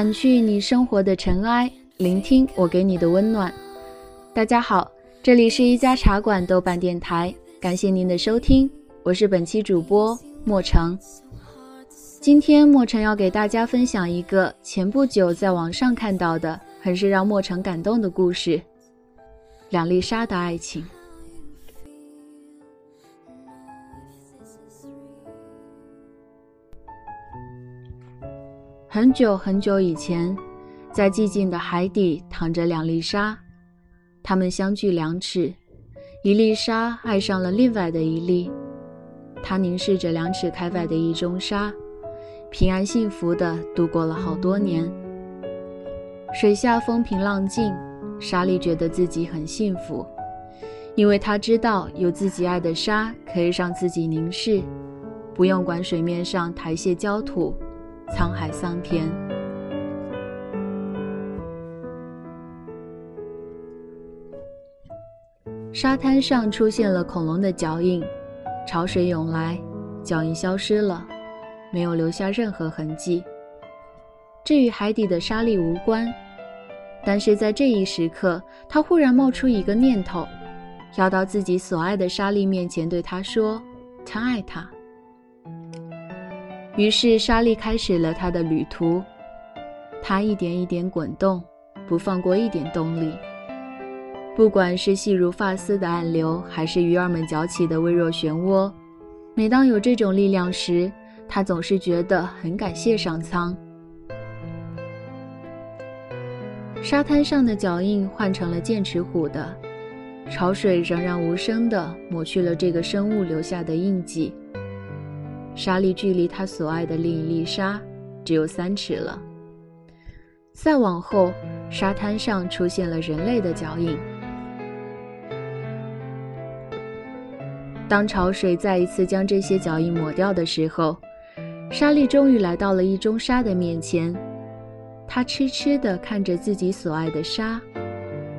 掸去你生活的尘埃，聆听我给你的温暖。大家好，这里是一家茶馆豆瓣电台，感谢您的收听，我是本期主播莫成。今天莫成要给大家分享一个前不久在网上看到的，很是让莫成感动的故事——两粒沙的爱情。很久很久以前，在寂静的海底躺着两粒沙，它们相距两尺，一粒沙爱上了另外的一粒，它凝视着两尺开外的一中沙，平安幸福地度过了好多年。水下风平浪静，沙粒觉得自己很幸福，因为他知道有自己爱的沙可以让自己凝视，不用管水面上台榭焦土。沧海桑田，沙滩上出现了恐龙的脚印，潮水涌来，脚印消失了，没有留下任何痕迹。这与海底的沙粒无关，但是在这一时刻，他忽然冒出一个念头，要到自己所爱的沙粒面前对他说：“他爱他。”于是沙粒开始了它的旅途，它一点一点滚动，不放过一点动力。不管是细如发丝的暗流，还是鱼儿们搅起的微弱漩涡，每当有这种力量时，它总是觉得很感谢上苍。沙滩上的脚印换成了剑齿虎的，潮水仍然无声地抹去了这个生物留下的印记。沙粒距离他所爱的另一粒沙只有三尺了。再往后，沙滩上出现了人类的脚印。当潮水再一次将这些脚印抹掉的时候，沙粒终于来到了一中沙的面前。他痴痴地看着自己所爱的沙，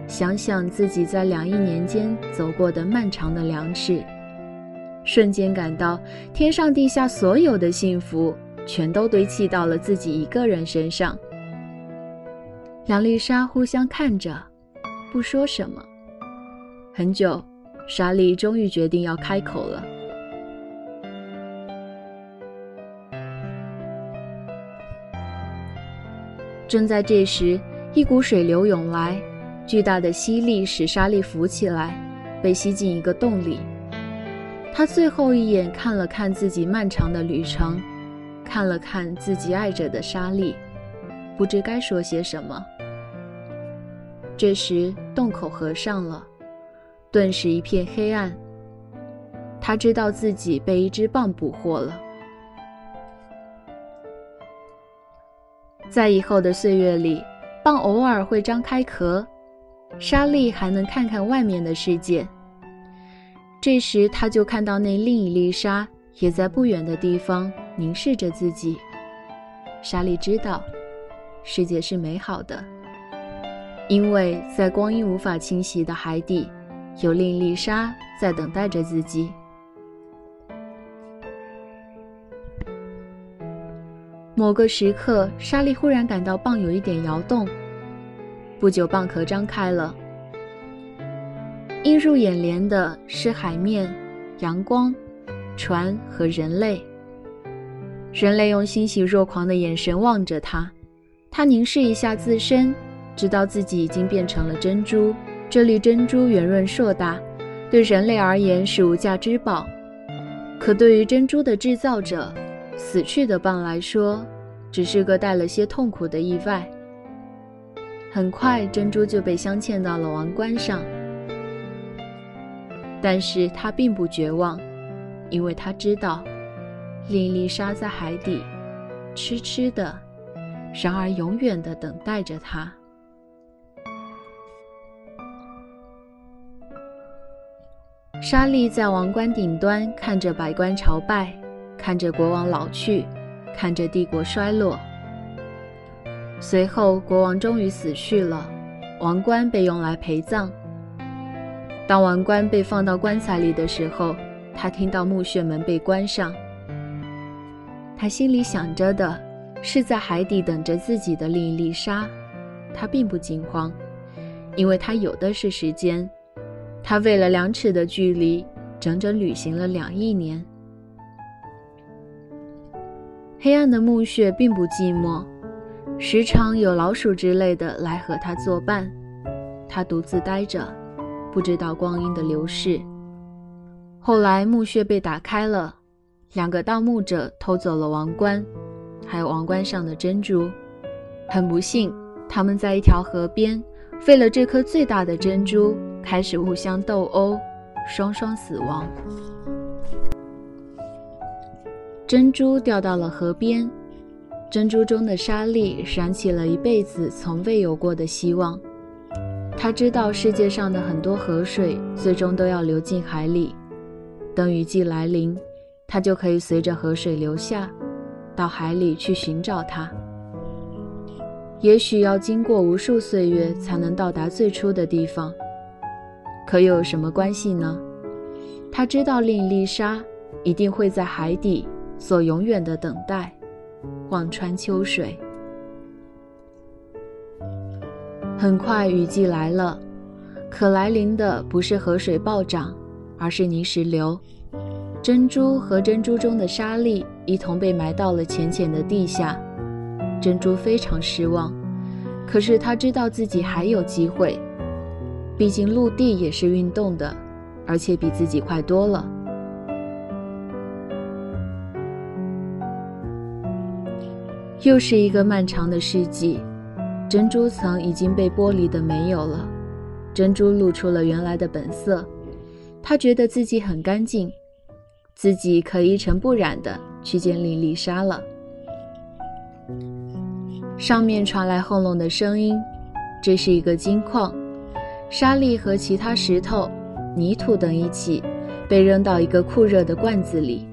想想自己在两亿年间走过的漫长的两尺。瞬间感到天上地下所有的幸福全都堆砌到了自己一个人身上。两粒沙互相看着，不说什么。很久，沙粒终于决定要开口了。正在这时，一股水流涌来，巨大的吸力使沙粒浮起来，被吸进一个洞里。他最后一眼看了看自己漫长的旅程，看了看自己爱着的沙粒，不知该说些什么。这时洞口合上了，顿时一片黑暗。他知道自己被一只蚌捕获了。在以后的岁月里，蚌偶尔会张开壳，沙粒还能看看外面的世界。这时，他就看到那另一粒沙也在不远的地方凝视着自己。沙粒知道，世界是美好的，因为在光阴无法侵袭的海底，有另一粒沙在等待着自己。某个时刻，沙粒忽然感到蚌有一点摇动，不久，蚌壳张开了。映入眼帘的是海面、阳光、船和人类。人类用欣喜若狂的眼神望着他，他凝视一下自身，知道自己已经变成了珍珠。这粒珍珠圆润硕大，对人类而言是无价之宝。可对于珍珠的制造者——死去的蚌来说，只是个带了些痛苦的意外。很快，珍珠就被镶嵌到了王冠上。但是他并不绝望，因为他知道，另一粒沙在海底，痴痴的，然而永远的等待着他。沙粒在王冠顶端看着百官朝拜，看着国王老去，看着帝国衰落。随后，国王终于死去了，王冠被用来陪葬。当王冠被放到棺材里的时候，他听到墓穴门被关上。他心里想着的，是在海底等着自己的另一粒沙，他并不惊慌，因为他有的是时间。他为了两尺的距离，整整旅行了两亿年。黑暗的墓穴并不寂寞，时常有老鼠之类的来和他作伴。他独自呆着，不知道光阴的流逝。后来墓穴被打开了，两个盗墓者偷走了王冠，还有王冠上的珍珠。很不幸，他们在一条河边，废了这颗最大的珍珠。开始互相斗殴，双双死亡。珍珠掉到了河边，珍珠中的沙粒燃起了一辈子从未有过的希望。他知道世界上的很多河水最终都要流进海里，等雨季来临，他就可以随着河水流下，到海里去寻找它。也许要经过无数岁月才能到达最初的地方。可又有什么关系呢？他知道另一粒沙一定会在海底所永远的等待，望穿秋水。很快雨季来了，可来临的不是河水暴涨，而是泥石流。珍珠和珍珠中的沙粒一同被埋到了浅浅的地下。珍珠非常失望，可是他知道自己还有机会。毕竟陆地也是运动的，而且比自己快多了。又是一个漫长的世纪，珍珠层已经被剥离的没有了，珍珠露出了原来的本色。他觉得自己很干净，自己可一尘不染的去见莉丽莎了。上面传来轰隆的声音，这是一个金矿。沙粒和其他石头、泥土等一起被扔到一个酷热的罐子里。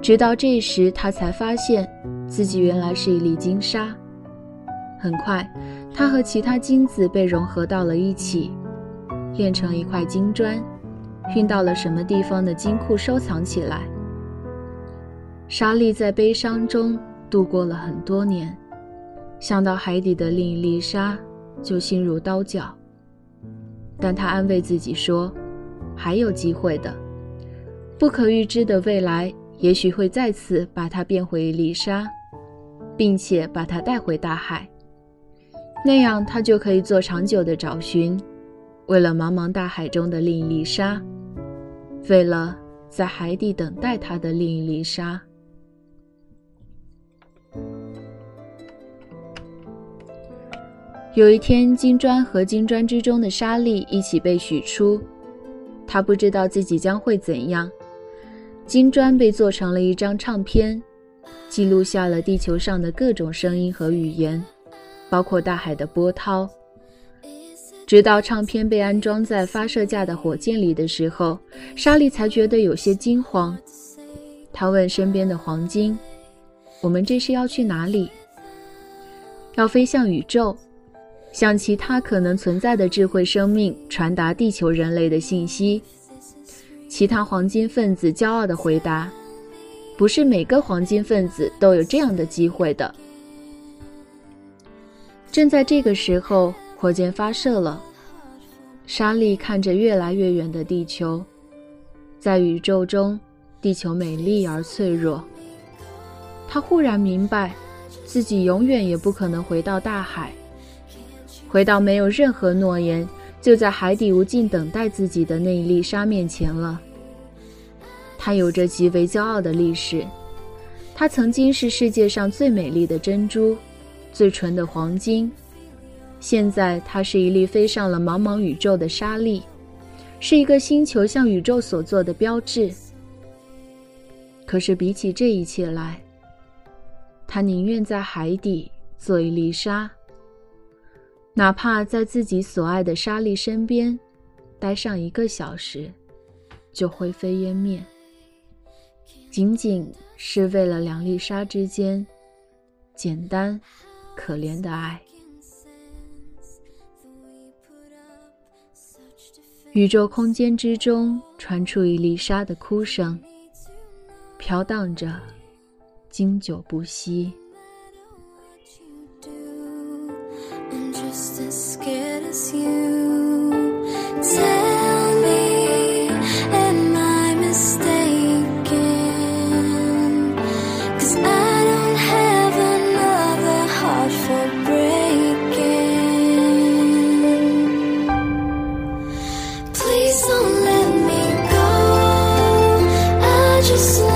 直到这时，他才发现自己原来是一粒金沙。很快，它和其他金子被融合到了一起，炼成一块金砖，运到了什么地方的金库收藏起来。沙粒在悲伤中度过了很多年，想到海底的另一粒沙，就心如刀绞。但他安慰自己说：“还有机会的，不可预知的未来也许会再次把它变回一粒沙，并且把它带回大海。那样，他就可以做长久的找寻，为了茫茫大海中的另一粒沙，为了在海底等待他的另一粒沙。”有一天，金砖和金砖之中的沙粒一起被取出，他不知道自己将会怎样。金砖被做成了一张唱片，记录下了地球上的各种声音和语言，包括大海的波涛。直到唱片被安装在发射架的火箭里的时候，莎莉才觉得有些惊慌。她问身边的黄金：“我们这是要去哪里？”“要飞向宇宙。”向其他可能存在的智慧生命传达地球人类的信息。其他黄金分子骄傲地回答：“不是每个黄金分子都有这样的机会的。”正在这个时候，火箭发射了。莎莉看着越来越远的地球，在宇宙中，地球美丽而脆弱。她忽然明白，自己永远也不可能回到大海。回到没有任何诺言，就在海底无尽等待自己的那一粒沙面前了。它有着极为骄傲的历史，它曾经是世界上最美丽的珍珠，最纯的黄金。现在，它是一粒飞上了茫茫宇宙的沙粒，是一个星球向宇宙所做的标志。可是，比起这一切来，他宁愿在海底做一粒沙。哪怕在自己所爱的沙粒身边待上一个小时，就灰飞烟灭，仅仅是为了两粒沙之间简单可怜的爱。宇宙空间之中传出一粒沙的哭声，飘荡着，经久不息。And just as scared as you just